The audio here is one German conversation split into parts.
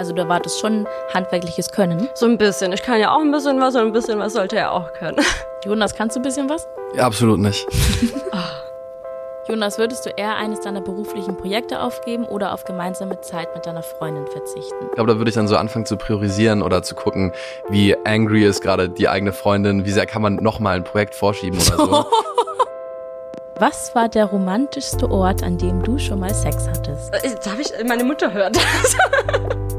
Also du erwartest schon handwerkliches Können. So ein bisschen. Ich kann ja auch ein bisschen was und ein bisschen was sollte er auch können. Jonas, kannst du ein bisschen was? Ja, absolut nicht. Jonas, würdest du eher eines deiner beruflichen Projekte aufgeben oder auf gemeinsame Zeit mit deiner Freundin verzichten? Ich glaube, da würde ich dann so anfangen zu priorisieren oder zu gucken, wie angry ist gerade die eigene Freundin, wie sehr kann man nochmal ein Projekt vorschieben oder so. Was war der romantischste Ort, an dem du schon mal Sex hattest? Äh, Darf ich, meine Mutter hört das.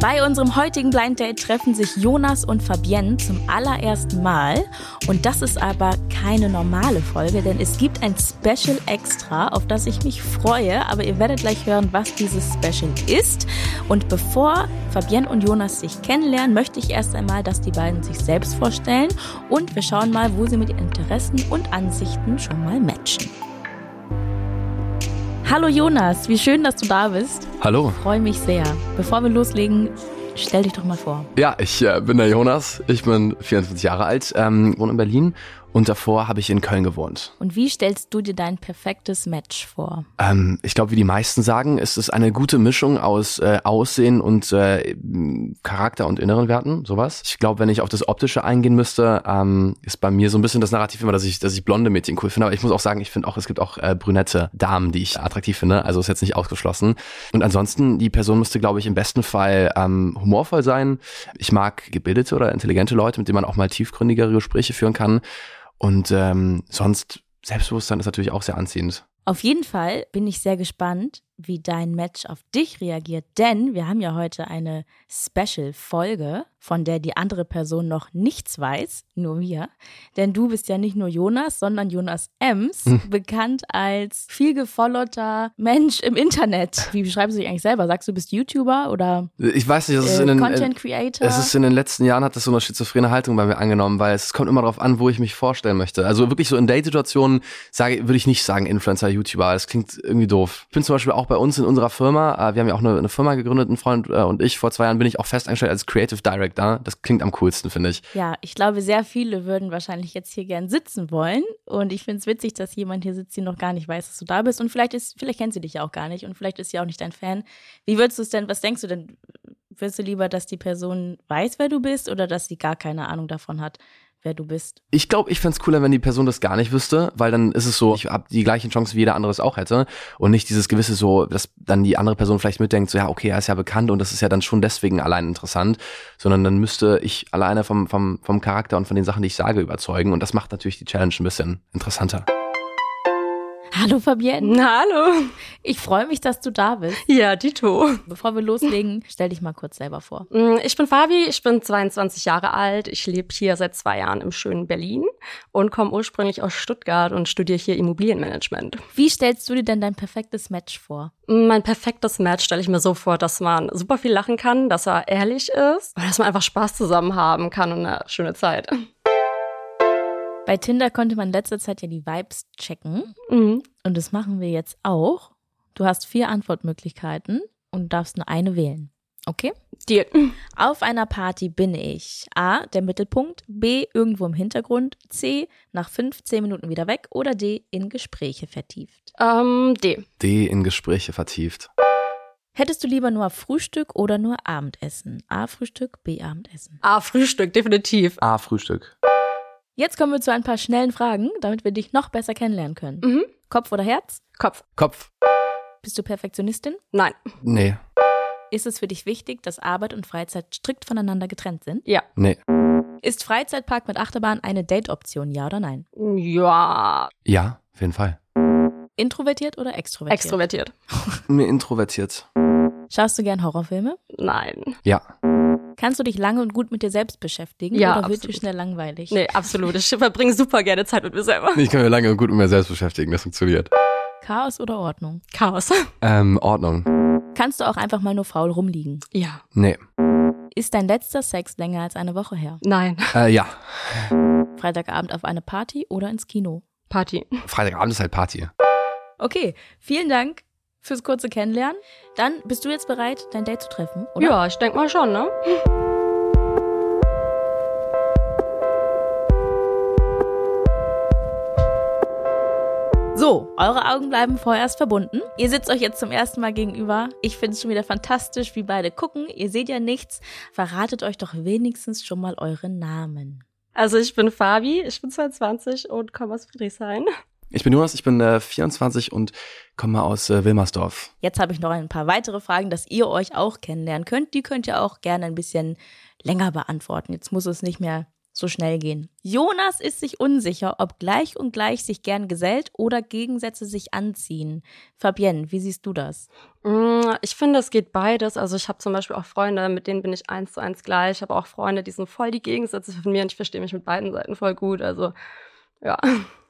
Bei unserem heutigen Blind Date treffen sich Jonas und Fabienne zum allerersten Mal. Und das ist aber keine normale Folge, denn es gibt ein Special Extra, auf das ich mich freue. Aber ihr werdet gleich hören, was dieses Special ist. Und bevor Fabienne und Jonas sich kennenlernen, möchte ich erst einmal, dass die beiden sich selbst vorstellen. Und wir schauen mal, wo sie mit ihren Interessen und Ansichten schon mal matchen. Hallo Jonas, wie schön, dass du da bist. Hallo. Freue mich sehr. Bevor wir loslegen, stell dich doch mal vor. Ja, ich äh, bin der Jonas. Ich bin 24 Jahre alt, ähm, wohne in Berlin und davor habe ich in Köln gewohnt. Und wie stellst du dir dein perfektes Match vor? Ähm, ich glaube, wie die meisten sagen, ist es eine gute Mischung aus äh, Aussehen und äh, Charakter und inneren Werten, sowas. Ich glaube, wenn ich auf das Optische eingehen müsste, ähm, ist bei mir so ein bisschen das Narrativ immer, dass ich, dass ich blonde Mädchen cool finde. Aber ich muss auch sagen, ich finde auch, es gibt auch äh, brünette Damen, die ich attraktiv finde. Also ist jetzt nicht ausgeschlossen. Und ansonsten, die Person müsste, glaube ich, im besten Fall ähm, humorvoll sein. Ich mag gebildete oder intelligente Leute, mit denen man auch mal tiefgründigere Gespräche führen kann. Und ähm, sonst, Selbstbewusstsein ist natürlich auch sehr anziehend. Auf jeden Fall bin ich sehr gespannt, wie dein Match auf dich reagiert, denn wir haben ja heute eine Special-Folge, von der die andere Person noch nichts weiß, nur wir. Denn du bist ja nicht nur Jonas, sondern Jonas Ems, bekannt als viel gefollowter Mensch im Internet. Wie beschreibst du dich eigentlich selber? Sagst du, du bist YouTuber oder Ich weiß nicht, das ist äh, in den, Content Creator? Es ist in den letzten Jahren hat das so eine schizophrene Haltung bei mir angenommen, weil es kommt immer darauf an, wo ich mich vorstellen möchte. Also wirklich so in Date-Situationen sage, würde ich nicht sagen Influencer, YouTuber. Das klingt irgendwie doof. Ich bin zum Beispiel auch bei uns in unserer Firma, äh, wir haben ja auch eine, eine Firma gegründet, ein Freund äh, und ich. Vor zwei Jahren bin ich auch fest eingestellt als Creative Director. Das klingt am coolsten, finde ich. Ja, ich glaube, sehr viele würden wahrscheinlich jetzt hier gern sitzen wollen. Und ich finde es witzig, dass jemand hier sitzt, die noch gar nicht weiß, dass du da bist. Und vielleicht ist, vielleicht kennt sie dich ja auch gar nicht und vielleicht ist sie auch nicht dein Fan. Wie würdest du es denn, was denkst du denn? Willst du lieber, dass die Person weiß, wer du bist oder dass sie gar keine Ahnung davon hat, wer du bist? Ich glaube, ich fänd's cooler, wenn die Person das gar nicht wüsste, weil dann ist es so, ich habe die gleichen Chancen wie jeder andere es auch hätte und nicht dieses gewisse so, dass dann die andere Person vielleicht mitdenkt, so ja, okay, er ist ja bekannt und das ist ja dann schon deswegen allein interessant, sondern dann müsste ich alleine vom, vom, vom Charakter und von den Sachen, die ich sage, überzeugen und das macht natürlich die Challenge ein bisschen interessanter. Hallo Fabienne. Hallo. Ich freue mich, dass du da bist. Ja, Dito. Bevor wir loslegen, stell dich mal kurz selber vor. Mm, Ich bin Fabi, ich bin 22 Jahre alt. Ich lebe hier seit zwei Jahren im schönen Berlin und komme ursprünglich aus Stuttgart und studiere hier Immobilienmanagement. Wie stellst du dir denn dein perfektes Match vor? Mein perfektes Match stelle ich mir so vor, dass man super viel lachen kann, dass er ehrlich ist und dass man einfach Spaß zusammen haben kann und eine schöne Zeit. Bei Tinder konnte man in letzter Zeit ja die Vibes checken. Mhm. Und das machen wir jetzt auch. Du hast vier Antwortmöglichkeiten und darfst nur eine wählen. Okay? Deal. Auf einer Party bin ich A, der Mittelpunkt, B, irgendwo im Hintergrund, C, nach 15 Minuten wieder weg oder D, in Gespräche vertieft. Ähm, D. D in Gespräche vertieft. Hättest du lieber nur Frühstück oder nur Abendessen? A, Frühstück, B, Abendessen. Ah, Frühstück, definitiv. A, Frühstück. Jetzt kommen wir zu ein paar schnellen Fragen, damit wir dich noch besser kennenlernen können. Mhm. Kopf oder Herz? Kopf. Kopf. Bist du Perfektionistin? Nein. Nee. Ist es für dich wichtig, dass Arbeit und Freizeit strikt voneinander getrennt sind? Ja. Nee. Ist Freizeitpark mit Achterbahn eine Date-Option, ja oder nein? Ja. Ja, auf jeden Fall. Introvertiert oder extrovertiert? Extrovertiert. Mir introvertiert. Schaust du gern Horrorfilme? Nein. Ja. Kannst du dich lange und gut mit dir selbst beschäftigen Ja, oder wird dir absolut. schnell langweilig? Nee, absolut. Ich verbringe super gerne Zeit mit mir selber. Ich kann mir lange und gut mit mir selbst beschäftigen, das funktioniert. Chaos oder Ordnung? Chaos. Ähm, Ordnung. Kannst du auch einfach mal nur faul rumliegen? Ja. Nee. Ist dein letzter Sex länger als eine Woche her? Nein. Äh, ja. Freitagabend auf eine Party oder ins Kino? Party. Freitagabend ist halt Party. Okay, vielen Dank fürs kurze Kennenlernen. Dann bist du jetzt bereit, dein Date zu treffen, oder? Ja, ich denk mal schon, ne? So, eure Augen bleiben vorerst verbunden. Ihr sitzt euch jetzt zum ersten Mal gegenüber. Ich finde es schon wieder fantastisch, wie beide gucken. Ihr seht ja nichts. Verratet euch doch wenigstens schon mal euren Namen. Also ich bin Fabi, ich bin 22 und komme aus Friedrichshain. Ich bin Jonas, ich bin äh, 24 und komme aus äh, Wilmersdorf. Jetzt habe ich noch ein paar weitere Fragen, dass ihr euch auch kennenlernen könnt. Die könnt ihr auch gerne ein bisschen länger beantworten. Jetzt muss es nicht mehr so schnell gehen. Jonas ist sich unsicher, ob gleich und gleich sich gern gesellt oder Gegensätze sich anziehen. Fabienne, wie siehst du das? Mm, Ich finde, es geht beides. Also ich habe zum Beispiel auch Freunde, mit denen bin ich eins zu eins gleich. Ich habe auch Freunde, die sind voll die Gegensätze von mir und ich verstehe mich mit beiden Seiten voll gut. Also ja.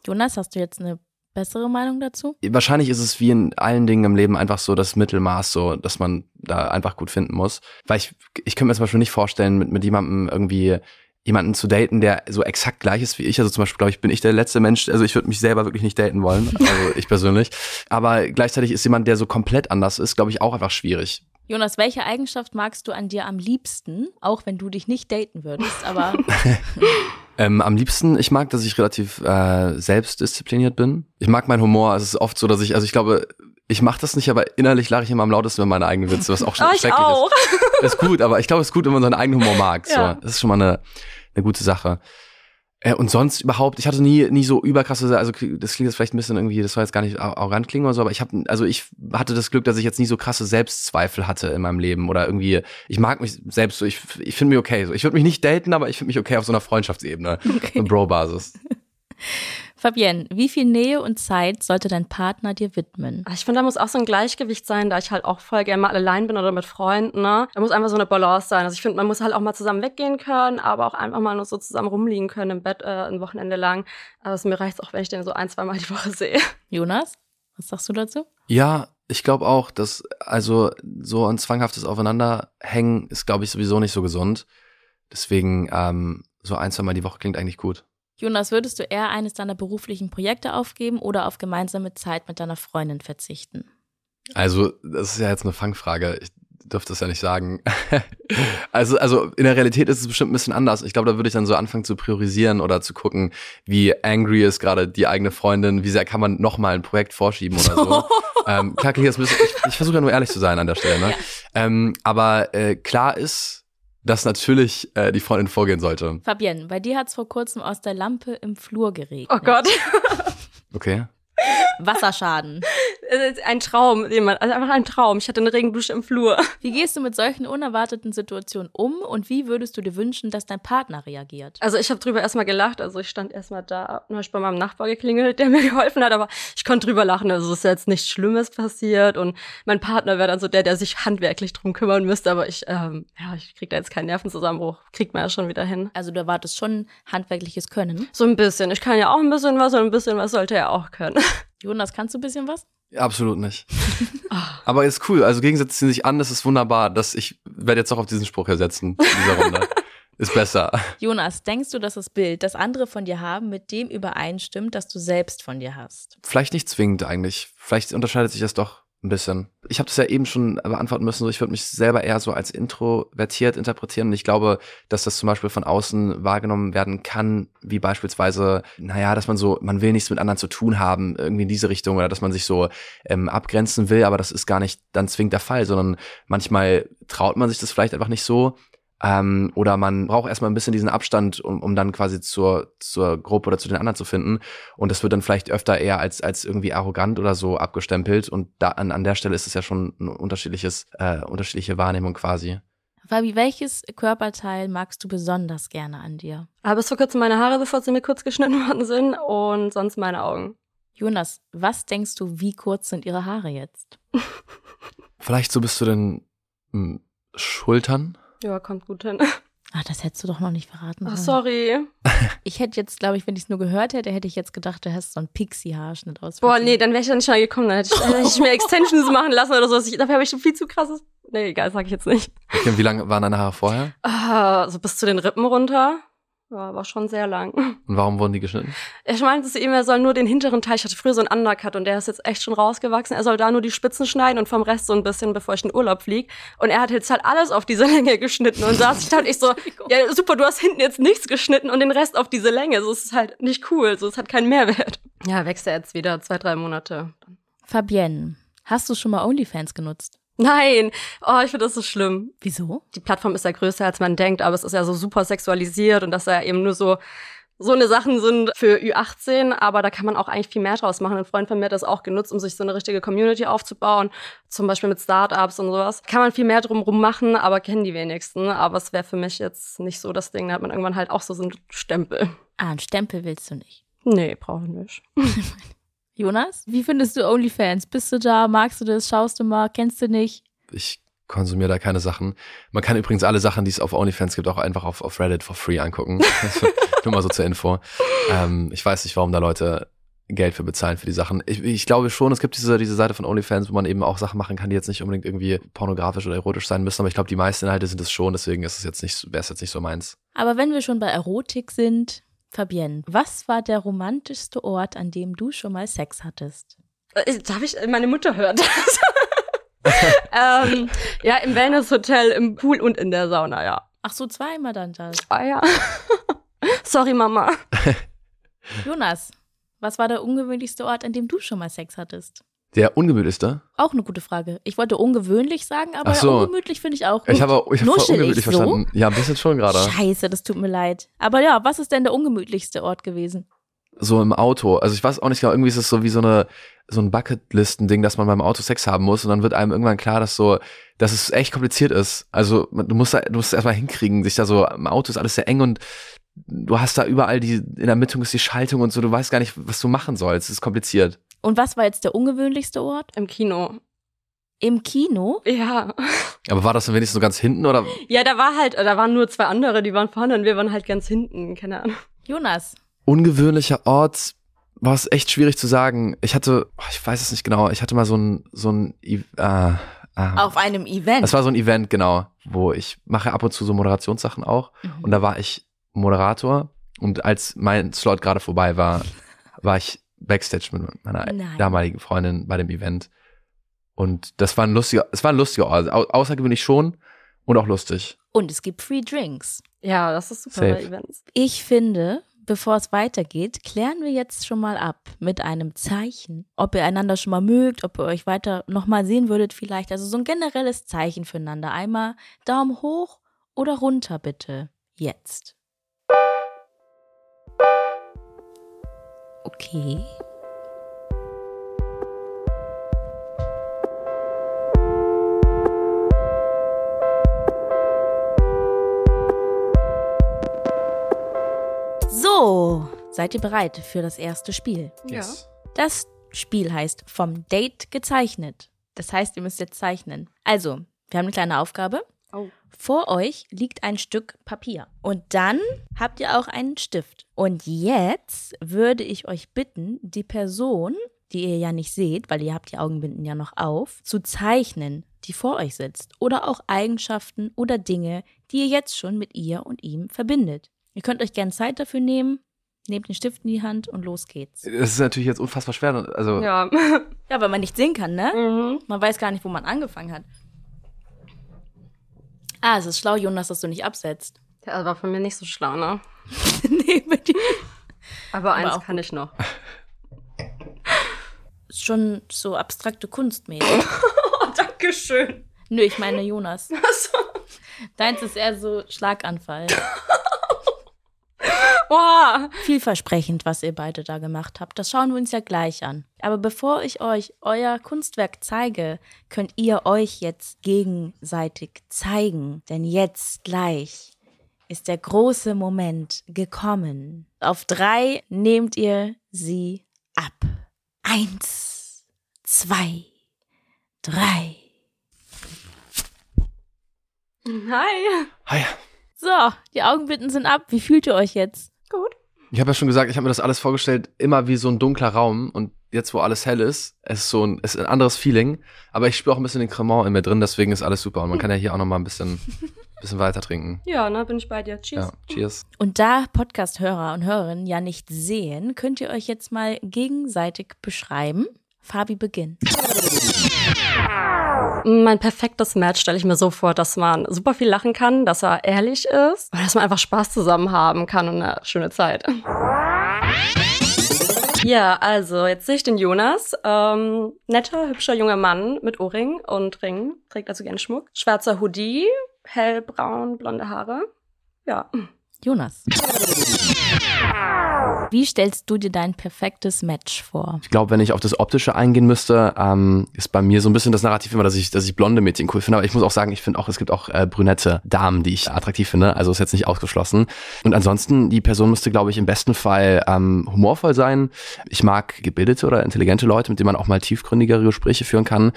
Jonas, hast du jetzt eine bessere Meinung dazu? Wahrscheinlich ist es wie in allen Dingen im Leben einfach so das Mittelmaß, so dass man da einfach gut finden muss. Weil ich, ich könnte mir zum Beispiel nicht vorstellen, mit, mit jemandem irgendwie jemanden zu daten, der so exakt gleich ist wie ich. Also zum Beispiel, glaube ich, bin ich der letzte Mensch, also ich würde mich selber wirklich nicht daten wollen, also ich persönlich. Aber gleichzeitig ist jemand, der so komplett anders ist, glaube ich, auch einfach schwierig. Jonas, welche Eigenschaft magst du an dir am liebsten, auch wenn du dich nicht daten würdest, aber Ähm, am liebsten, ich mag, dass ich relativ äh, selbstdiszipliniert bin. Ich mag meinen Humor. Es ist oft so, dass ich, also ich glaube, ich mache das nicht, aber innerlich lache ich immer am lautesten über meine eigenen Witze, was auch schon ich schrecklich auch. ist. Ist gut, aber ich glaube, es ist gut, wenn man seinen eigenen Humor mag. So, Ja. das ist schon mal eine, eine gute Sache. Äh, und sonst überhaupt, ich hatte nie, nie so überkrasse, also das klingt jetzt vielleicht ein bisschen irgendwie, das soll jetzt gar nicht ar- arrogant klingen oder so, aber ich habe, also ich hatte das Glück, dass ich jetzt nie so krasse Selbstzweifel hatte in meinem Leben oder irgendwie, ich mag mich selbst so, ich, ich finde mich okay. So. Ich würde mich nicht daten, aber ich finde mich okay auf so einer Freundschaftsebene, Okay. Bro-Basis. Fabienne, wie viel Nähe und Zeit sollte dein Partner dir widmen? Ich finde, da muss auch so ein Gleichgewicht sein, da ich halt auch voll gerne mal allein bin oder mit Freunden. Ne? Da muss einfach so eine Balance sein. Also ich finde, man muss halt auch mal zusammen weggehen können, aber auch einfach mal nur so zusammen rumliegen können im Bett äh, ein Wochenende lang. Also mir reicht auch, wenn ich den so ein, zwei Mal die Woche sehe. Jonas, was sagst du dazu? Ja, ich glaube auch, dass also so ein zwanghaftes Aufeinanderhängen ist, glaube ich, sowieso nicht so gesund. Deswegen ähm, so ein, zwei Mal die Woche klingt eigentlich gut. Jonas, würdest du eher eines deiner beruflichen Projekte aufgeben oder auf gemeinsame Zeit mit deiner Freundin verzichten? Also, das ist ja jetzt eine Fangfrage. Ich dürfte das ja nicht sagen. also, also in der Realität ist es bestimmt ein bisschen anders. Ich glaube, da würde ich dann so anfangen zu priorisieren oder zu gucken, wie angry ist gerade die eigene Freundin, wie sehr kann man noch mal ein Projekt vorschieben oder so. ähm, klar, bisschen, ich, ich versuche ja nur ehrlich zu sein an der Stelle. Ne? Ähm, aber äh, klar ist, dass natürlich äh, die Freundin vorgehen sollte. Fabienne, bei dir hat es vor kurzem aus der Lampe im Flur geregnet. Oh Gott. Okay. Wasserschaden. Ein Traum, den man, also einfach ein Traum. Ich hatte eine Regendusche im Flur. Wie gehst du mit solchen unerwarteten Situationen um und wie würdest du dir wünschen, dass dein Partner reagiert? Also ich habe drüber erstmal gelacht. Also ich stand erstmal da, hab ich bei meinem Nachbar geklingelt, der mir geholfen hat, aber ich konnte drüber lachen. Also es ist jetzt nichts Schlimmes passiert und mein Partner wäre dann so der, der sich handwerklich drum kümmern müsste, aber ich, ähm, ja, ich krieg da jetzt keinen Nervenzusammenbruch. Kriegt man ja schon wieder hin. Also du erwartest schon handwerkliches Können. So ein bisschen. Ich kann ja auch ein bisschen was und ein bisschen was sollte er auch können. Jonas, kannst du ein bisschen was? Absolut nicht. Aber ist cool. Also Gegensätze ziehen sich an, das ist wunderbar. Das, ich werde jetzt auch auf diesen Spruch hier setzen in dieser Runde. ist besser. Jonas, denkst du, dass das Bild, das andere von dir haben, mit dem übereinstimmt, das du selbst von dir hast? Vielleicht nicht zwingend eigentlich. Vielleicht unterscheidet sich das doch ein bisschen. Ich habe das ja eben schon beantworten müssen. So, ich würde mich selber eher so als introvertiert interpretieren. Und ich glaube, dass das zum Beispiel von außen wahrgenommen werden kann, wie beispielsweise, naja, dass man so, man will nichts mit anderen zu tun haben, irgendwie in diese Richtung, oder dass man sich so ähm, abgrenzen will, aber das ist gar nicht dann zwingend der Fall, sondern manchmal traut man sich das vielleicht einfach nicht so. Ähm, oder man braucht erstmal ein bisschen diesen Abstand, um, um dann quasi zur, zur Gruppe oder zu den anderen zu finden. Und das wird dann vielleicht öfter eher als, als irgendwie arrogant oder so abgestempelt. Und da an, an der Stelle ist es ja schon ein unterschiedliches, äh, unterschiedliche Wahrnehmung quasi. Fabi, welches Körperteil magst du besonders gerne an dir? Aber bis vor kurzem meine Haare, bevor sie mir kurz geschnitten worden sind und sonst meine Augen. Jonas, was denkst du, wie kurz sind ihre Haare jetzt? Vielleicht so bis zu den hm, Schultern. Ja, kommt gut hin. Ach, das hättest du doch noch nicht verraten Ach, sollen. sorry. Ich hätte jetzt, glaube ich, wenn ich es nur gehört hätte, hätte ich jetzt gedacht, du hast so einen Pixie-Haarschnitt aus. Boah, nee, dann wäre ich ja nicht mal gekommen. Dann hätte ich, hätte ich mir Extensions machen lassen oder so. Ich, dafür habe ich schon viel zu krasses. Nee, egal, sag ich jetzt nicht. Okay, und wie lange waren deine Haare vorher? Ah, so bis zu den Rippen runter. Ja, war schon sehr lang. Und warum wurden die geschnitten? Ich meinte zu ihm, er soll nur den hinteren Teil, ich hatte früher so einen Undercut und der ist jetzt echt schon rausgewachsen. Er soll da nur die Spitzen schneiden und vom Rest so ein bisschen, bevor ich in den Urlaub fliege. Und er hat jetzt halt alles auf diese Länge geschnitten und saß ich da und ich so, ja super, du hast hinten jetzt nichts geschnitten und den Rest auf diese Länge. So ist es halt nicht cool, so es hat keinen Mehrwert. Ja, wächst er jetzt wieder zwei, drei Monate. Fabienne, hast du schon mal OnlyFans genutzt? Nein, oh, ich finde das so schlimm. Wieso? Die Plattform ist ja größer, als man denkt, aber es ist ja so super sexualisiert und dass da eben nur so so eine Sachen sind für Ü18, aber da kann man auch eigentlich viel mehr draus machen. Ein Freund von mir hat das auch genutzt, um sich so eine richtige Community aufzubauen, zum Beispiel mit Startups und sowas. Kann man viel mehr drumrum machen, aber kennen die wenigsten. Aber es wäre für mich jetzt nicht so das Ding. Da hat man irgendwann halt auch so, so einen Stempel. Ah, einen Stempel willst du nicht. Nee, brauche ich nicht. Jonas, wie findest du OnlyFans? Bist du da? Magst du das? Schaust du mal? Kennst du nicht? Ich konsumiere da keine Sachen. Man kann übrigens alle Sachen, die es auf OnlyFans gibt, auch einfach auf, auf Reddit for free angucken. Nur mal so zur Info. Ähm, ich weiß nicht, warum da Leute Geld für bezahlen für die Sachen. Ich, ich glaube schon, es gibt diese, diese Seite von OnlyFans, wo man eben auch Sachen machen kann, die jetzt nicht unbedingt irgendwie pornografisch oder erotisch sein müssen, aber ich glaube, die meisten Inhalte sind es schon, deswegen ist es jetzt nicht, wäre es jetzt nicht so meins. Aber wenn wir schon bei Erotik sind, Fabienne, was war der romantischste Ort, an dem du schon mal Sex hattest? Äh, Darf ich, meine Mutter hört das. ähm, ja, im Wellness-Hotel, im Pool und in der Sauna, ja. Ach so, zweimal dann das. Ah ja. Sorry, Mama. Jonas, was war der ungewöhnlichste Ort, an dem du schon mal Sex hattest? Der ungemütlichste? Auch eine gute Frage. Ich wollte ungewöhnlich sagen, aber Ach so. ungemütlich finde ich auch gut. Ich habe ich hab Nuschel ungemütlich ich so? verstanden. Ja, ein bisschen schon gerade. Scheiße, das tut mir leid. Aber ja, was ist denn der ungemütlichste Ort gewesen? So im Auto. Also ich weiß auch nicht genau, irgendwie ist es so wie so eine so ein Bucketlisten-Ding, dass man beim Auto Sex haben muss und dann wird einem irgendwann klar, dass so, dass es echt kompliziert ist. Also du musst da, du musst es erstmal hinkriegen, sich da so, im Auto ist alles sehr eng und du hast da überall die, in der Mitte ist die Schaltung und so, du weißt gar nicht, was du machen sollst. Es ist kompliziert. Und was war jetzt der ungewöhnlichste Ort? Im Kino. Im Kino? Ja. Aber war das dann wenigstens so ganz hinten oder? Ja, da war halt, da waren nur zwei andere, die waren vorne und wir waren halt ganz hinten, keine Ahnung. Jonas. Ungewöhnlicher Ort war es echt schwierig zu sagen. Ich hatte, ich weiß es nicht genau, ich hatte mal so ein, so ein, äh, äh, Auf einem Event. Das war so ein Event, genau, wo ich mache ab und zu so Moderationssachen auch. Mhm. Und da war ich Moderator. Und als mein Slot gerade vorbei war, war ich Backstage mit meiner Nein. damaligen Freundin bei dem Event. Und das war ein lustiger, es war ein lustiger Ort. Au außergewöhnlich schon und auch lustig. Und es gibt Free Drinks. Ja, das ist super Safe. bei Events. Ich finde, bevor es weitergeht, klären wir jetzt schon mal ab mit einem Zeichen, ob ihr einander schon mal mögt, ob ihr euch weiter nochmal sehen würdet vielleicht. Also so ein generelles Zeichen füreinander. Einmal Daumen hoch oder runter bitte. Jetzt. Okay. So, seid ihr bereit für das erste Spiel? Yes. Das Spiel heißt vom Date gezeichnet. Das heißt, ihr müsst jetzt zeichnen. Also, wir haben eine kleine Aufgabe. Oh. Vor euch liegt ein Stück Papier. Und dann habt ihr auch einen Stift. Und jetzt würde ich euch bitten, die Person, die ihr ja nicht seht, weil ihr habt die Augenbinden ja noch auf, zu zeichnen, die vor euch sitzt. Oder auch Eigenschaften oder Dinge, die ihr jetzt schon mit ihr und ihm verbindet. Ihr könnt euch gerne Zeit dafür nehmen, nehmt den Stift in die Hand und los geht's. Das ist natürlich jetzt unfassbar schwer. Also, Ja. Ja, weil man nicht sehen kann, ne? mhm. Man weiß gar nicht, wo man angefangen hat. Ah, es ist schlau, Jonas, dass du nicht absetzt. ja, das war von mir nicht so schlau, ne? nee, mit dir. Aber eins auch kann ich noch. Schon so abstrakte Kunst mäßig. Oh, Dankeschön. Nö, ich meine Jonas. Achso. Deins ist eher so Schlaganfall. Wow. Vielversprechend, was ihr beide da gemacht habt. Das schauen wir uns ja gleich an. Aber bevor ich euch euer Kunstwerk zeige, könnt ihr euch jetzt gegenseitig zeigen. Denn jetzt gleich ist der große Moment gekommen. Auf drei nehmt ihr sie ab. Eins, zwei, drei. Hi. hi. So, die Augenbitten sind ab. Wie fühlt ihr euch jetzt? Gut. Ich habe ja schon gesagt, ich habe mir das alles vorgestellt, immer wie so ein dunkler Raum und jetzt, wo alles hell ist, es ist so ein, es ist ein anderes Feeling, aber ich spüre auch ein bisschen den Cremant in mir drin, deswegen ist alles super und man kann ja hier auch noch mal ein bisschen, bisschen weiter trinken. Ja, ne, bin ich bei dir. Cheers. Ja, cheers. Und da Podcast-Hörer und Hörerinnen ja nicht sehen, könnt ihr euch jetzt mal gegenseitig beschreiben. Fabi beginnt. Mein perfektes Match stelle ich mir so vor, dass man super viel lachen kann, dass er ehrlich ist und dass man einfach Spaß zusammen haben kann und eine schöne Zeit. Ja, also jetzt sehe ich den Jonas. Ähm, netter, hübscher junger Mann mit Ohrring und Ring. Trägt also gerne Schmuck. Schwarzer Hoodie, hellbraun, blonde Haare. Ja. Jonas. Wie stellst du dir dein perfektes Match vor? Ich glaube, wenn ich auf das Optische eingehen müsste, ähm, ist bei mir so ein bisschen das Narrativ immer, dass ich, dass ich blonde Mädchen cool finde. Aber ich muss auch sagen, ich finde auch, es gibt auch äh, brünette Damen, die ich attraktiv finde. Also ist jetzt nicht ausgeschlossen. Und ansonsten, die Person müsste, glaube ich, im besten Fall ähm, humorvoll sein. Ich mag gebildete oder intelligente Leute, mit denen man auch mal tiefgründigere Gespräche führen kann.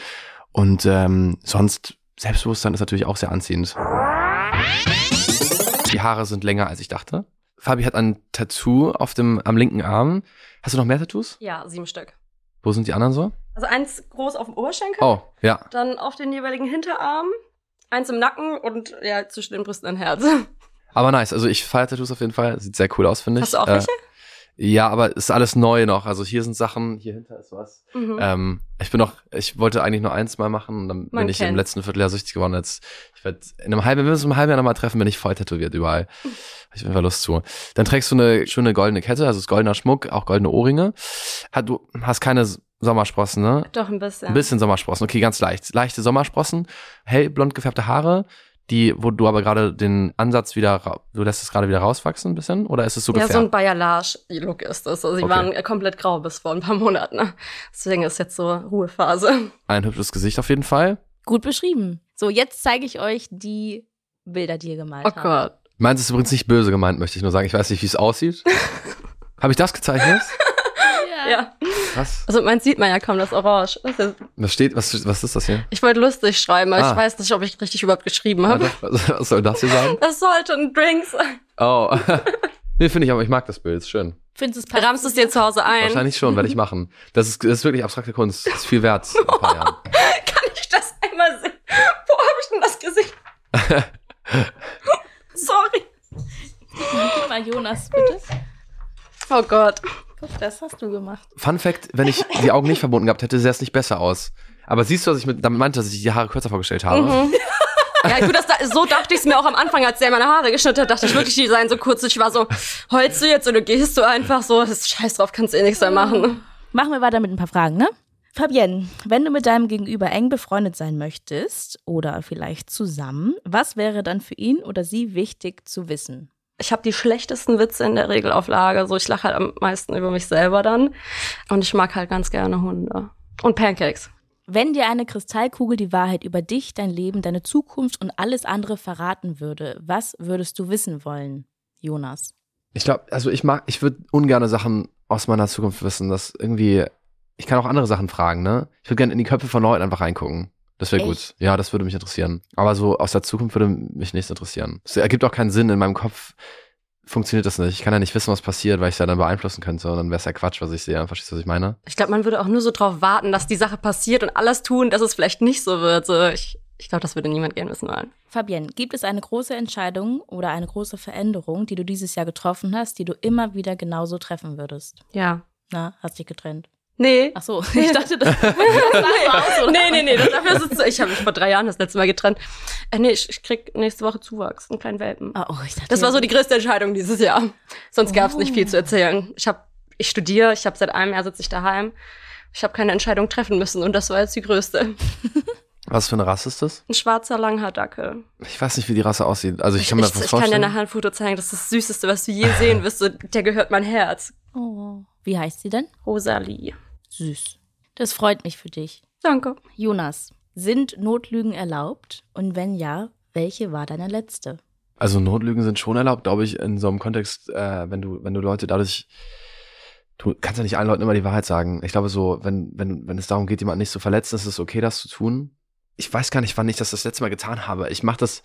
Und ähm, sonst, Selbstbewusstsein ist natürlich auch sehr anziehend. Die Haare sind länger, als ich dachte. Fabi hat ein Tattoo auf dem, am linken Arm. Hast du noch mehr Tattoos? Ja, sieben Stück. Wo sind die anderen so? Also eins groß auf dem Oberschenkel, Oh, ja. dann auf den jeweiligen Hinterarm, eins im Nacken und ja, zwischen den Brüsten ein Herz. Aber nice. Also ich feiere Tattoos auf jeden Fall. Sieht sehr cool aus, finde ich. Hast du auch Äh, welche? Ja, aber ist alles neu noch. Also hier sind Sachen, hier hinter ist was. Mhm. Ähm, ich bin noch, ich wollte eigentlich nur eins mal machen und dann Man bin ich im letzten Vierteljahr süchtig geworden. Jetzt, ich werde in einem halben, wenn wir uns im halben Jahr nochmal treffen, bin ich voll tätowiert überall. Hab ich Fall Lust zu. Dann trägst du eine schöne goldene Kette, also es ist goldener Schmuck, auch goldene Ohrringe. Hat, du hast keine Sommersprossen, ne? Doch ein bisschen. Ein bisschen Sommersprossen, okay, ganz leicht. Leichte Sommersprossen, hellblond gefärbte Haare, die, wo du aber gerade den Ansatz wieder, du lässt es gerade wieder rauswachsen ein bisschen? Oder ist es so ja, gefärbt? so ein Bayerlage-Look ist das. Also sie Okay. waren komplett grau bis vor ein paar Monaten. Ne? Deswegen ist jetzt so Ruhephase. ein hübsches Gesicht auf jeden Fall. Gut beschrieben. So, jetzt zeige ich euch die Bilder, die ihr gemalt Oh habt. Gott. Meins ist übrigens nicht böse gemeint, möchte ich nur sagen. Ich weiß nicht, wie es aussieht. Habe ich das gezeichnet? Ja. Was? Also meins sieht man ja kaum, das Orange. Das ist, Was steht, was, was ist das hier? ich wollte lustig schreiben, aber Ah. ich weiß nicht, ob ich richtig überhaupt geschrieben habe. Was, was soll das hier sein? Das sollte ein Drinks. Oh. nee, finde ich, aber ich mag das Bild, ist schön. Findest du es? Rammst es dir zu Hause ein? Wahrscheinlich schon, werde ich machen. Das ist, das ist wirklich abstrakte Kunst. Das ist viel wert in ein paar Jahren. Kann ich das einmal sehen? Wo habe ich denn das Gesicht? Sorry. Gib mal Jonas, bitte. Oh Gott. Guck, das hast du gemacht. Fun Fact, wenn ich die Augen nicht verbunden gehabt hätte, sähe es nicht besser aus. Aber siehst du, was ich mit, damit meinte, dass ich die Haare kürzer vorgestellt habe? Mhm. Ja, gut, das, da- so dachte ich es mir auch am Anfang, als der meine Haare geschnitten hat, dachte ich wirklich, die seien so kurz. Ich war so, heulst du jetzt oder gehst du einfach so? Das ist scheiß drauf, kannst du eh nichts mehr machen. Machen wir weiter mit ein paar Fragen, ne? Fabienne, wenn du mit deinem Gegenüber eng befreundet sein möchtest oder vielleicht zusammen, was wäre dann für ihn oder sie wichtig zu wissen? Ich habe die schlechtesten Witze in der Regel auf Lager. So, ich lache halt am meisten über mich selber dann. Und ich mag halt ganz gerne Hunde. Und Pancakes. Wenn dir eine Kristallkugel die Wahrheit über dich, dein Leben, deine Zukunft und alles andere verraten würde, was würdest du wissen wollen, Jonas? Ich glaube, also ich mag, ich würde ungerne Sachen aus meiner Zukunft wissen. Das irgendwie, ich kann auch andere Sachen fragen, ne? Ich würde gerne in die Köpfe von Leuten einfach reingucken. Das wäre gut. Ja, das würde mich interessieren. Aber so aus der Zukunft würde mich nichts interessieren. Es ergibt auch keinen Sinn in meinem Kopf. Funktioniert das nicht. Ich kann ja nicht wissen, was passiert, weil ich es ja dann beeinflussen könnte. Und dann wäre es ja Quatsch, was ich sehe. Verstehst du, was ich meine? Ich glaube, man würde auch nur so drauf warten, dass die Sache passiert und alles tun, dass es vielleicht nicht so wird. So, ich ich glaube, das würde niemand gern wissen wollen. Fabienne, gibt es eine große Entscheidung oder eine große Veränderung, die du dieses Jahr getroffen hast, die du immer wieder genauso treffen würdest? Ja. Na, hast dich getrennt. Nee. Ach so, ich dachte, das, das war's, oder? nee, nee, nee, dafür sitzt Ich habe mich vor drei Jahren das letzte Mal getrennt. Äh, nee, ich, ich krieg nächste Woche Zuwachs, einen kleinen Welpen. Ah, oh, ich dachte, Das war so die größte Entscheidung dieses Jahr. Sonst gab's nicht viel zu erzählen. Ich habe, ich studiere, ich habe seit einem Jahr sitze ich daheim. Ich habe keine Entscheidung treffen müssen und das war jetzt die größte. Was für eine Rasse ist das? Ein schwarzer Langhaardackel. Ich weiß nicht, wie die Rasse aussieht. Also ich Ich, kann mir ich, das ich kann dir vorstellen. nachher ein Foto zeigen. Das ist das Süßeste, was du je sehen wirst. Der gehört mein Herz. Oh, wie heißt sie denn? Rosalie. Süß. Das freut mich für dich. Danke. Jonas, sind Notlügen erlaubt? Und wenn ja, welche war deine letzte? Also Notlügen sind schon erlaubt, glaube ich, in so einem Kontext, äh, wenn du, wenn du Leute dadurch, du kannst ja nicht allen Leuten immer die Wahrheit sagen. Ich glaube so, wenn, wenn, wenn es darum geht, jemanden nicht zu verletzen, ist es okay, das zu tun. Ich weiß gar nicht, wann ich das das letzte Mal getan habe. Ich mache das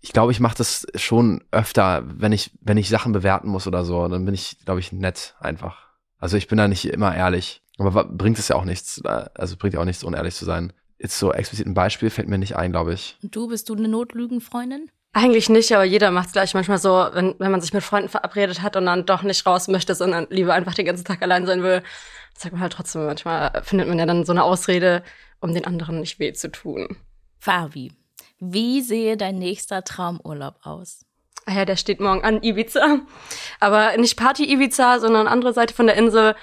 Ich glaube, ich mache das schon öfter, wenn ich, wenn ich Sachen bewerten muss oder so. Dann bin ich, glaube ich, nett einfach. Also ich bin da nicht immer ehrlich. Aber bringt es ja auch nichts. äh, Also bringt ja auch nichts, unehrlich zu sein. Jetzt so explizit ein Beispiel fällt mir nicht ein, glaube ich. Und du, bist du eine Notlügenfreundin? Eigentlich nicht, aber jeder macht es gleich manchmal so, wenn, wenn man sich mit Freunden verabredet hat und dann doch nicht raus möchte, sondern lieber einfach den ganzen Tag allein sein will, sagt man halt trotzdem, manchmal findet man ja dann so eine Ausrede, um den anderen nicht weh zu tun. Fabi, wie sehe dein nächster Traumurlaub aus? Ah ja, der steht morgen an, Ibiza. Aber nicht Party-Ibiza, sondern andere Seite von der Insel.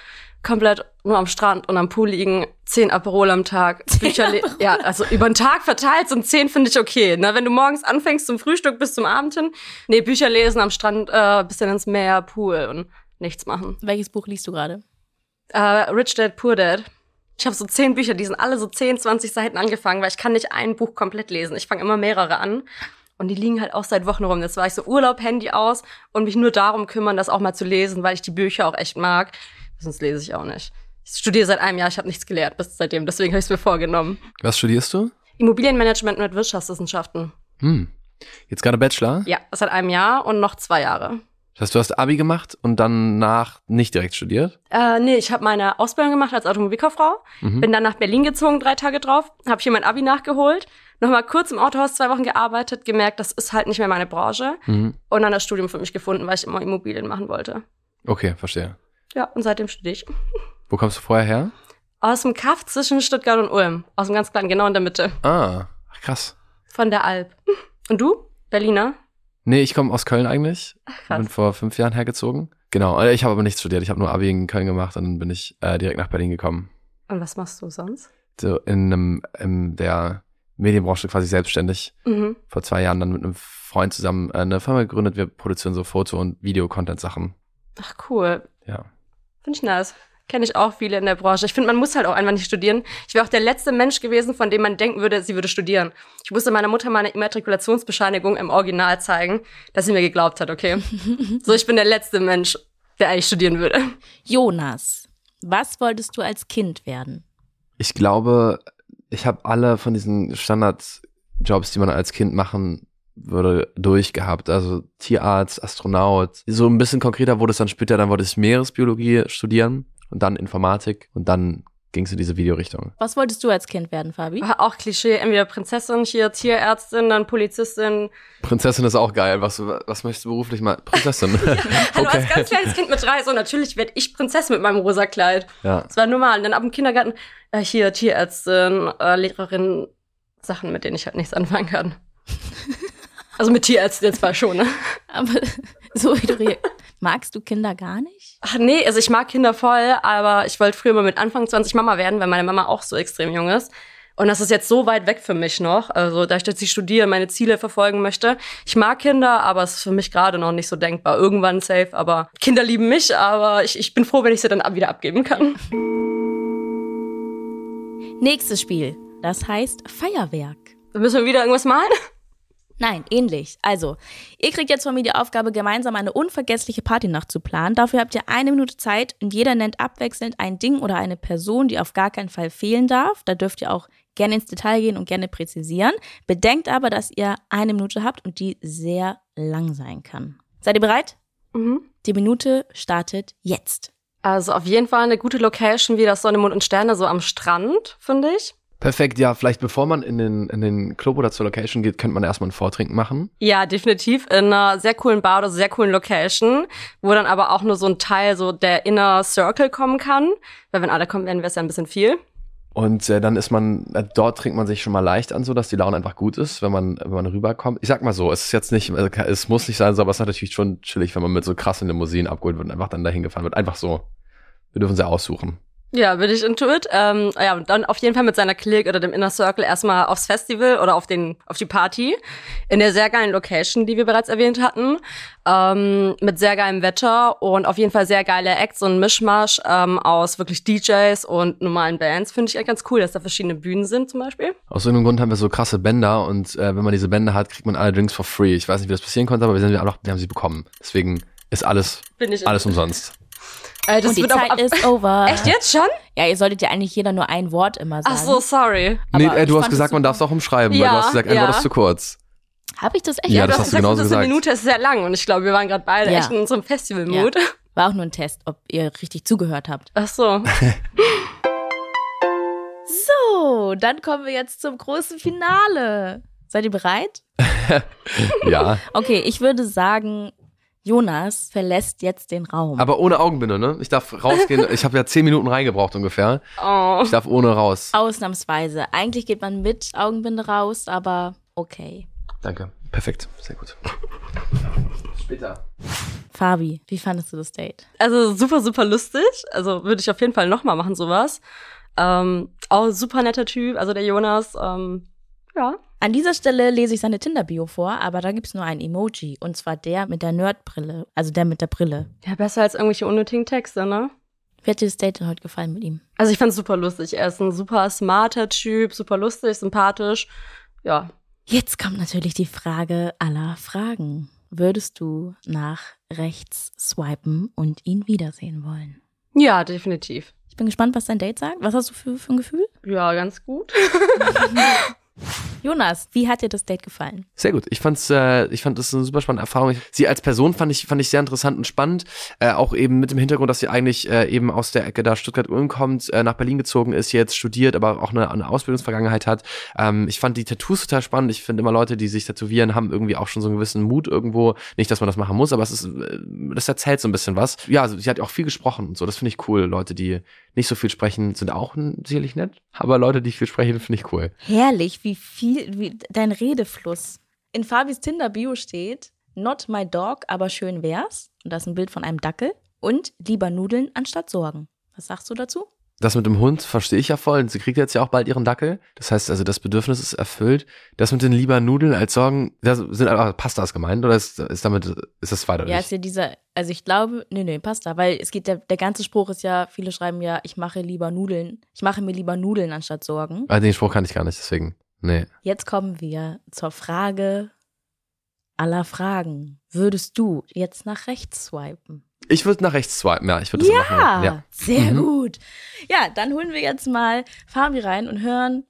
Komplett nur am Strand und am Pool liegen. Zehn Aperol am Tag. Bücher le- Ja, also über den Tag verteilt sind zehn finde ich okay. Ne? Wenn du morgens anfängst zum Frühstück bis zum Abend hin. Nee, Bücher lesen am Strand, äh, bisschen ins Meer, Pool und nichts machen. Welches Buch liest du gerade? Äh, Rich Dad, Poor Dad. Ich habe so zehn Bücher, die sind alle so 10, 20 Seiten angefangen, weil ich kann nicht ein Buch komplett lesen. Ich fange immer mehrere an. Und die liegen halt auch seit Wochen rum. Jetzt war ich so Urlaub, Handy aus und mich nur darum kümmern, das auch mal zu lesen, weil ich die Bücher auch echt mag. Sonst lese ich auch nicht. Ich studiere seit einem Jahr, ich habe nichts gelehrt bis seitdem, deswegen habe ich es mir vorgenommen. Was studierst du? Immobilienmanagement mit Wirtschaftswissenschaften. Hm. Jetzt gerade Bachelor? Ja, seit einem Jahr und noch zwei Jahre. Das heißt, du hast Abi gemacht und danach nicht direkt studiert? Äh, nee, ich habe meine Ausbildung gemacht als Automobilkauffrau, Mhm. bin dann nach Berlin gezogen, drei Tage drauf, habe hier mein Abi nachgeholt, nochmal kurz im Autohaus zwei Wochen gearbeitet, gemerkt, das ist halt nicht mehr meine Branche Mhm. und dann das Studium für mich gefunden, weil ich immer Immobilien machen wollte. Okay, verstehe. Ja, und seitdem studiere ich. Wo kommst du vorher her? Aus dem Kaff zwischen Stuttgart und Ulm. Aus dem ganz kleinen, genau in der Mitte. Ah, ach, krass. Von der Alp. Und du? Berliner? Nee, ich komme aus Köln eigentlich. krass. Bin vor fünf Jahren hergezogen. Genau, äh, ich habe aber nichts studiert. Ich habe nur Abi in Köln gemacht und dann bin ich äh, direkt nach Berlin gekommen. Und was machst du sonst? So in einem, in der Medienbranche quasi selbstständig. Mhm. Vor zwei Jahren dann mit einem Freund zusammen äh, eine Firma gegründet. Wir produzieren so Foto- und Video-Content-Sachen. Ach, cool. Ja. Finde ich nice. Kenne ich auch viele in der Branche. Ich finde, man muss halt auch einfach nicht studieren. Ich wäre auch der letzte Mensch gewesen, von dem man denken würde, sie würde studieren. Ich musste meiner Mutter meine Immatrikulationsbescheinigung im Original zeigen, dass sie mir geglaubt hat, okay. so, ich bin der letzte Mensch, der eigentlich studieren würde. Jonas, was wolltest du als Kind werden? Ich glaube, ich habe alle von diesen Standardjobs, die man als Kind machen würde, durchgehabt. Also Tierarzt, Astronaut. So ein bisschen konkreter wurde es dann später, dann wollte ich Meeresbiologie studieren und dann Informatik und dann ging es in diese Videorichtung. Was wolltest du als Kind werden, Fabi? War auch Klischee, entweder Prinzessin, hier Tierärztin, dann Polizistin. Prinzessin ist auch geil. Was, was möchtest du beruflich mal? Prinzessin. Hallo, als ganz kleines Kind mit drei, so natürlich werde ich Prinzessin mit meinem rosa Kleid. Ja. Das war normal. Und dann ab dem Kindergarten, äh, hier Tierärztin, äh, Lehrerin, Sachen, mit denen ich halt nichts anfangen kann. Also mit Tierärzten jetzt mal schon, ne? Aber so wie du rea- Magst du Kinder gar nicht? Ach nee, also ich mag Kinder voll, aber ich wollte früher mal mit Anfang 20 Mama werden, weil meine Mama auch so extrem jung ist. Und das ist jetzt so weit weg für mich noch. Also, da ich jetzt studiere, meine Ziele verfolgen möchte. Ich mag Kinder, aber es ist für mich gerade noch nicht so denkbar. Irgendwann safe, aber Kinder lieben mich, aber ich, ich bin froh, wenn ich sie dann wieder abgeben kann. Nächstes Spiel. Das heißt Feuerwerk. Müssen wir wieder irgendwas malen? Nein, ähnlich. Also, ihr kriegt jetzt von mir die Aufgabe, gemeinsam eine unvergessliche Partynacht zu planen. Dafür habt ihr eine Minute Zeit und jeder nennt abwechselnd ein Ding oder eine Person, die auf gar keinen Fall fehlen darf. Da dürft ihr auch gerne ins Detail gehen und gerne präzisieren. Bedenkt aber, dass ihr eine Minute habt und die sehr lang sein kann. Seid ihr bereit? Mhm. Die Minute startet jetzt. Also auf jeden Fall eine gute Location wie das Sonne, Mond und Sterne, so am Strand, finde ich. Perfekt, ja, vielleicht bevor man in den, in den Club oder zur Location geht, könnte man erstmal einen Vortrinken machen. Ja, definitiv in einer sehr coolen Bar oder sehr coolen Location, wo dann aber auch nur so ein Teil so der Inner Circle kommen kann. Weil wenn alle kommen werden, wäre es ja ein bisschen viel. Und äh, dann ist man, äh, dort trinkt man sich schon mal leicht an, so dass die Laune einfach gut ist, wenn man, wenn man rüberkommt. Ich sag mal so, es ist jetzt nicht, äh, es muss nicht sein, so, aber es ist natürlich schon chillig, wenn man mit so krassen Limousinen abgeholt wird und einfach dann dahin gefahren wird. Einfach so. Wir dürfen sie aussuchen. Ja, bin ich into it. Ähm, ja, und dann auf jeden Fall mit seiner Clique oder dem Inner Circle erstmal aufs Festival oder auf den auf die Party in der sehr geilen Location, die wir bereits erwähnt hatten, ähm, mit sehr geilem Wetter und auf jeden Fall sehr geile Acts und Mischmasch ähm, aus wirklich DJs und normalen Bands. Finde ich echt ganz cool, dass da verschiedene Bühnen sind zum Beispiel. Aus irgendeinem Grund haben wir so krasse Bänder und äh, wenn man diese Bänder hat, kriegt man alle Drinks for free. Ich weiß nicht, wie das passieren konnte, aber wir, sind, wir, haben, wir haben sie bekommen. Deswegen ist alles, alles umsonst. Äh, das und die wird auch Zeit ab ist over. Echt jetzt schon? Ja, ihr solltet ja eigentlich jeder nur ein Wort immer sagen. Ach so, sorry. Aber nee, äh, du hast gesagt, es man darf es auch umschreiben, weil Ja, du hast gesagt, ein ja. Wort ist zu kurz. Habe ich das echt? Ja, du das hast hast du gesagt, genauso das ist eine gesagt. Minute ist sehr lang und ich glaube, wir waren gerade beide Ja. echt in unserem Festival-Mood. War auch nur ein Test, ob ihr richtig zugehört habt. Ach so. So, dann kommen wir jetzt zum großen Finale. Seid ihr bereit? Ja, Okay, ich würde sagen, Jonas verlässt jetzt den Raum. aber ohne Augenbinde, ne? Ich darf rausgehen. Ich habe ja zehn Minuten reingebraucht ungefähr. Oh. Ich darf ohne raus. Ausnahmsweise. Eigentlich geht man mit Augenbinde raus, aber okay. Danke. Perfekt. Sehr gut. Später. Fabi, wie fandest du das Date? Also super, super lustig. Also würde ich auf jeden Fall nochmal machen, sowas. Ähm, auch super netter Typ, also der Jonas. Ähm, ja. An dieser Stelle lese ich seine Tinder-Bio vor, aber da gibt's nur ein Emoji. Und zwar der mit der Nerdbrille. Also der mit der Brille. Ja, besser als irgendwelche unnötigen Texte, ne? Wie hat dir das Date denn heute gefallen mit ihm? Also ich fand's super lustig. Er ist ein super smarter Typ, super lustig, sympathisch. Ja. Jetzt kommt natürlich die Frage aller Fragen. Würdest du nach rechts swipen und ihn wiedersehen wollen? Ja, definitiv. Ich bin gespannt, was dein Date sagt. Was hast du für, für ein Gefühl? Ja, ganz gut. Jonas, wie hat dir das Date gefallen? Sehr gut. Ich fand's, äh, ich fand das eine super spannende Erfahrung. Sie als Person fand ich, fand ich sehr interessant und spannend. Äh, auch eben mit dem Hintergrund, dass sie eigentlich äh, eben aus der Ecke da Stuttgart-Ulm kommt, äh, nach Berlin gezogen ist, jetzt studiert, aber auch eine, eine Ausbildungsvergangenheit hat. Ähm, ich fand die Tattoos total spannend. Ich finde immer Leute, die sich tätowieren, haben irgendwie auch schon so einen gewissen Mut irgendwo. Nicht, dass man das machen muss, aber es ist, äh, das erzählt so ein bisschen was. Ja, also sie hat auch viel gesprochen und so. Das finde ich cool. Leute, die nicht so viel sprechen, sind auch sicherlich nett. Aber Leute, die viel sprechen, finde ich cool. Herrlich, wie viel, wie dein Redefluss. In Fabis Tinder-Bio steht, not my dog, aber schön wär's. Und da ist ein Bild von einem Dackel. Und lieber Nudeln anstatt Sorgen. Was sagst du dazu? Das mit dem Hund verstehe ich ja voll. Sie kriegt jetzt ja auch bald ihren Dackel. Das heißt also, das Bedürfnis ist erfüllt. Das mit den lieber Nudeln als Sorgen, da sind einfach Pastas gemeint oder ist, ist damit, ist das weiter? Ja, ist ja dieser, also ich glaube, nee, nee, passt da, weil es geht, der, der ganze Spruch ist ja, viele schreiben ja, ich mache lieber Nudeln, ich mache mir lieber Nudeln anstatt Sorgen. Ah, den Spruch kann ich gar nicht, deswegen. Nee. Jetzt kommen wir zur Frage aller Fragen. Würdest du jetzt nach rechts swipen? Ich würde nach rechts swipen, ja. Ich würde das so machen. Ja. sehr Mhm. gut. Ja, dann holen wir jetzt mal Fabi rein und hören,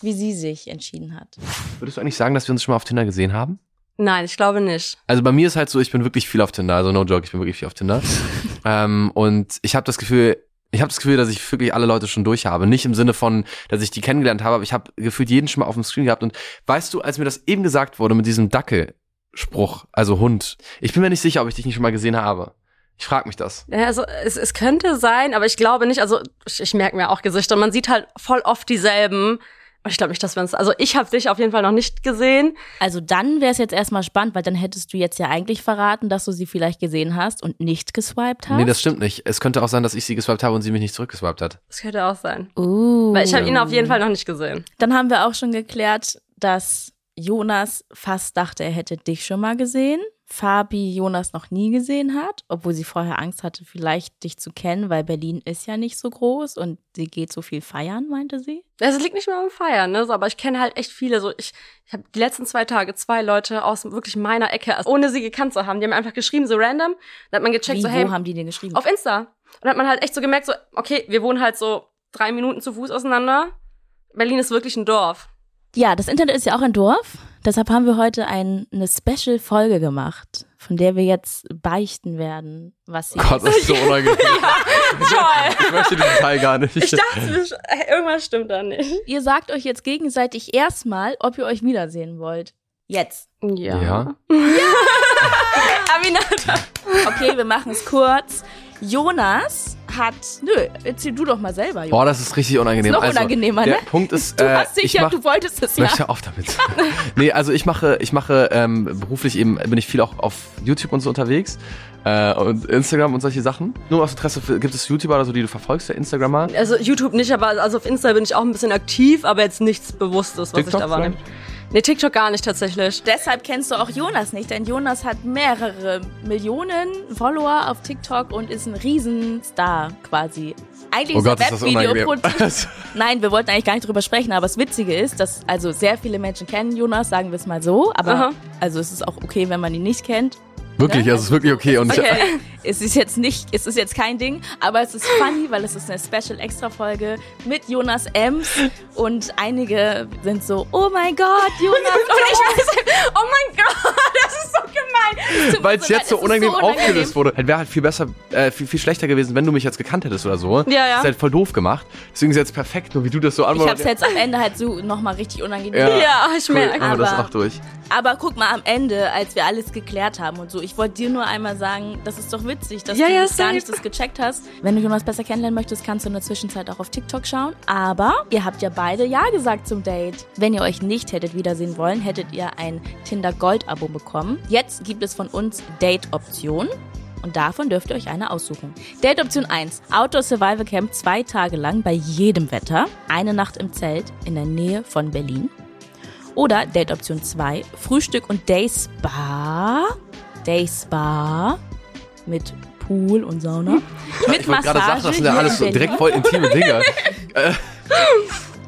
wie sie sich entschieden hat. Würdest du eigentlich sagen, dass wir uns schon mal auf Tinder gesehen haben? Nein, ich glaube nicht. Also bei mir ist halt so, ich bin wirklich viel auf Tinder, also no joke, ich bin wirklich viel auf Tinder. ähm, und ich habe das Gefühl, ich habe das Gefühl, dass ich wirklich alle Leute schon durch habe. Nicht im Sinne von, dass ich die kennengelernt habe, aber ich habe gefühlt jeden schon mal auf dem Screen gehabt. Und weißt du, als mir das eben gesagt wurde mit diesem Dackelspruch, also Hund, ich bin mir nicht sicher, ob ich dich nicht schon mal gesehen habe. Ich frage mich das. Ja, also es, es könnte sein, aber ich glaube nicht. Also ich, ich merke mir auch Gesichter. Man sieht halt voll oft dieselben. Ich glaube nicht, dass wir uns. Also ich habe dich auf jeden Fall noch nicht gesehen. Also dann wäre es jetzt erstmal spannend, weil dann hättest du jetzt ja eigentlich verraten, dass du sie vielleicht gesehen hast und nicht geswiped hast. Nee, das stimmt nicht. Es könnte auch sein, dass ich sie geswiped habe und sie mich nicht zurückgeswiped hat. Das könnte auch sein. Uh. Weil ich habe ihn auf jeden Fall noch nicht gesehen. Dann haben wir auch schon geklärt, dass Jonas fast dachte, er hätte dich schon mal gesehen. Fabi Jonas noch nie gesehen hat, obwohl sie vorher Angst hatte, vielleicht dich zu kennen, weil Berlin ist ja nicht so groß und sie geht so viel feiern, meinte sie. Es liegt nicht mehr am Feiern, ne? so, Aber ich kenne halt echt viele. So, ich, ich habe die letzten zwei Tage zwei Leute aus wirklich meiner Ecke, also ohne sie gekannt zu haben, die haben einfach geschrieben, so random. Da hat man gecheckt, Wie, so, hey, wo haben die den geschrieben? auf Insta. Und da hat man halt echt so gemerkt, so, okay, wir wohnen halt so drei Minuten zu Fuß auseinander. Berlin ist wirklich ein Dorf. Ja, das Internet ist ja auch ein Dorf. Deshalb haben wir heute ein, eine Special-Folge gemacht, von der wir jetzt beichten werden, was sie Gott, das ist so unangenehm. Toll! ich möchte diesen Teil gar nicht. Ich dachte, irgendwas stimmt da nicht. Ihr sagt euch jetzt gegenseitig erstmal, ob ihr euch wiedersehen wollt. Jetzt. Ja. ja. Aminata. Okay, wir machen es kurz. Jonas hat. Nö, erzähl du doch mal selber, Jonas. Boah, das ist richtig unangenehm. Ist noch also, unangenehmer, der ne? Punkt ist, du äh, hast dich ich ja, mach, du wolltest es ja. Möchte auf damit. nee, also ich mache, ich mache ähm, beruflich eben, bin ich viel auch auf YouTube und so unterwegs. Äh, und Instagram und solche Sachen. Nur aus Interesse, gibt es YouTuber oder so, die du verfolgst, der Instagrammer? Also YouTube nicht, aber also auf Insta bin ich auch ein bisschen aktiv, aber jetzt nichts Bewusstes, was TikTok ich da wahrnehme. Nee, TikTok gar nicht tatsächlich. Deshalb kennst du auch Jonas nicht, denn Jonas hat mehrere Millionen Follower auf TikTok und ist ein Riesenstar quasi. Eigentlich Oh ist Gott, ist das unangenehm. Webvideoproduzent. Nein, wir wollten eigentlich gar nicht drüber sprechen, aber das Witzige ist, dass also sehr viele Menschen kennen Jonas, sagen wir es mal so, aber Aha. also es ist auch okay, wenn man ihn nicht kennt. Wirklich, Ne? also es ist wirklich okay. Und Okay. Es ist jetzt nicht, es ist jetzt kein Ding, aber es ist funny, weil es ist eine Special Extra Folge mit Jonas Ems und einige sind so, oh mein Gott, Jonas. und ich weiß, oh mein Gott, das ist so gemein. Weil es so jetzt so es ist unangenehm aufgelöst wurde. Wäre halt viel besser, äh, viel, viel schlechter gewesen, wenn du mich jetzt gekannt hättest oder so. Ja, ja. Das ist halt voll doof gemacht. Deswegen ist jetzt perfekt, nur wie du das so Ich anmachst. hab's jetzt am Ende halt so nochmal richtig unangenehm. Ja. Ja, ich Cool, merke. wir das aber- auch durch. Aber guck mal, am Ende, als wir alles geklärt haben und so, ich wollte dir nur einmal sagen, das ist doch witzig, dass Ja, du ja, das gar safe. nicht das gecheckt hast. Wenn du Jonas besser kennenlernen möchtest, kannst du in der Zwischenzeit auch auf TikTok schauen. Aber ihr habt ja beide Ja gesagt zum Date. Wenn ihr euch nicht hättet wiedersehen wollen, hättet ihr ein Tinder Gold-Abo bekommen. Jetzt gibt es von uns Date-Optionen. Und davon dürft ihr euch eine aussuchen. Date Option 1. Outdoor Survival Camp zwei Tage lang bei jedem Wetter. Eine Nacht im Zelt in der Nähe von Berlin. Oder Date Option 2, Frühstück und Day Spa. Day Spa mit Pool und Sauna. Mit Ich wollte gerade sagen, das sind ja alles so direkt voll intime Dinge.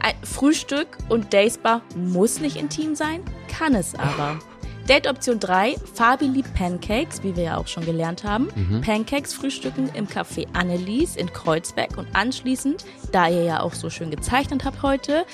Ein Frühstück und Day Spa muss nicht intim sein, kann es aber. Date Option 3, Fabi liebt Pancakes, wie wir ja auch schon gelernt haben. Pancakes frühstücken im Café Annelies in Kreuzberg und anschließend, da ihr ja auch so schön gezeichnet habt heute,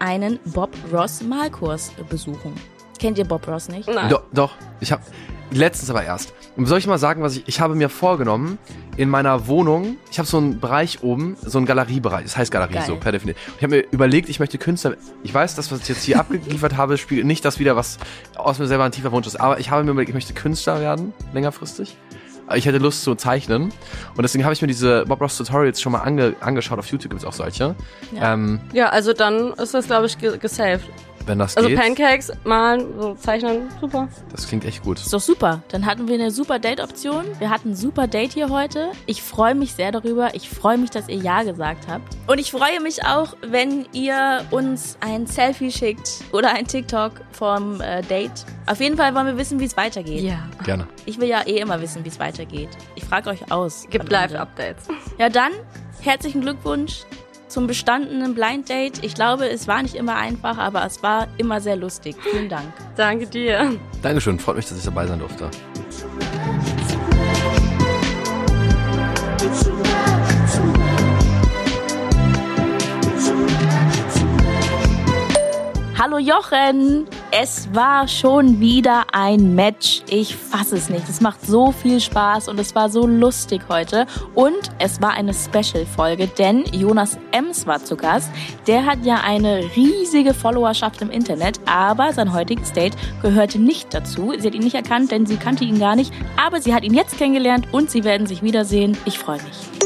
einen Bob Ross Malkurs besuchen. Kennt ihr Bob Ross nicht? Nein. Doch, doch, ich habe letztens aber erst. Und soll ich mal sagen, was ich ich habe mir vorgenommen in meiner Wohnung. Ich habe so einen Bereich oben, so einen Galeriebereich. Das heißt Galerie Geil. so per Definition. Ich habe mir überlegt, ich möchte Künstler. Ich weiß, das was ich jetzt hier abgeliefert habe, spielt nicht das wieder, was aus mir selber ein tiefer Wunsch ist. Aber ich habe mir überlegt, ich möchte Künstler werden längerfristig. Ich hätte Lust zu zeichnen und deswegen habe ich mir diese Bob Ross Tutorials schon mal ange angeschaut. Auf YouTube gibt es auch solche. Ja. Ähm, Ja, also dann ist das, glaube ich, ge gesaved. Wenn das Also geht, Pancakes, malen, so zeichnen, super. das klingt echt gut. Ist doch super. Dann hatten wir eine super Date-Option. Wir hatten ein super Date hier heute. Ich freue mich sehr darüber. Ich freue mich, dass ihr Ja gesagt habt. Und ich freue mich auch, wenn ihr uns ein Selfie schickt oder ein TikTok vom äh, Date. Auf jeden Fall wollen wir wissen, wie es weitergeht. Ja. Gerne. Ich will ja eh immer wissen, wie es weitergeht. Ich frage euch aus. Gibt. Live-Updates. Ja, dann herzlichen Glückwunsch zum bestandenen Blind Date. Ich glaube, es war nicht immer einfach, aber es war immer sehr lustig. Vielen Dank. Danke dir. Dankeschön, freut mich, dass ich dabei sein durfte. Hallo Jochen! Es war schon wieder ein Match. Ich fasse es nicht. Es macht so viel Spaß und es war so lustig heute. Und es war eine Special-Folge, denn Jonas Ems war zu Gast. Der hat ja eine riesige Followerschaft im Internet, aber sein heutiges Date gehörte nicht dazu. Sie hat ihn nicht erkannt, denn sie kannte ihn gar nicht. Aber sie hat ihn jetzt kennengelernt und sie werden sich wiedersehen. Ich freue mich.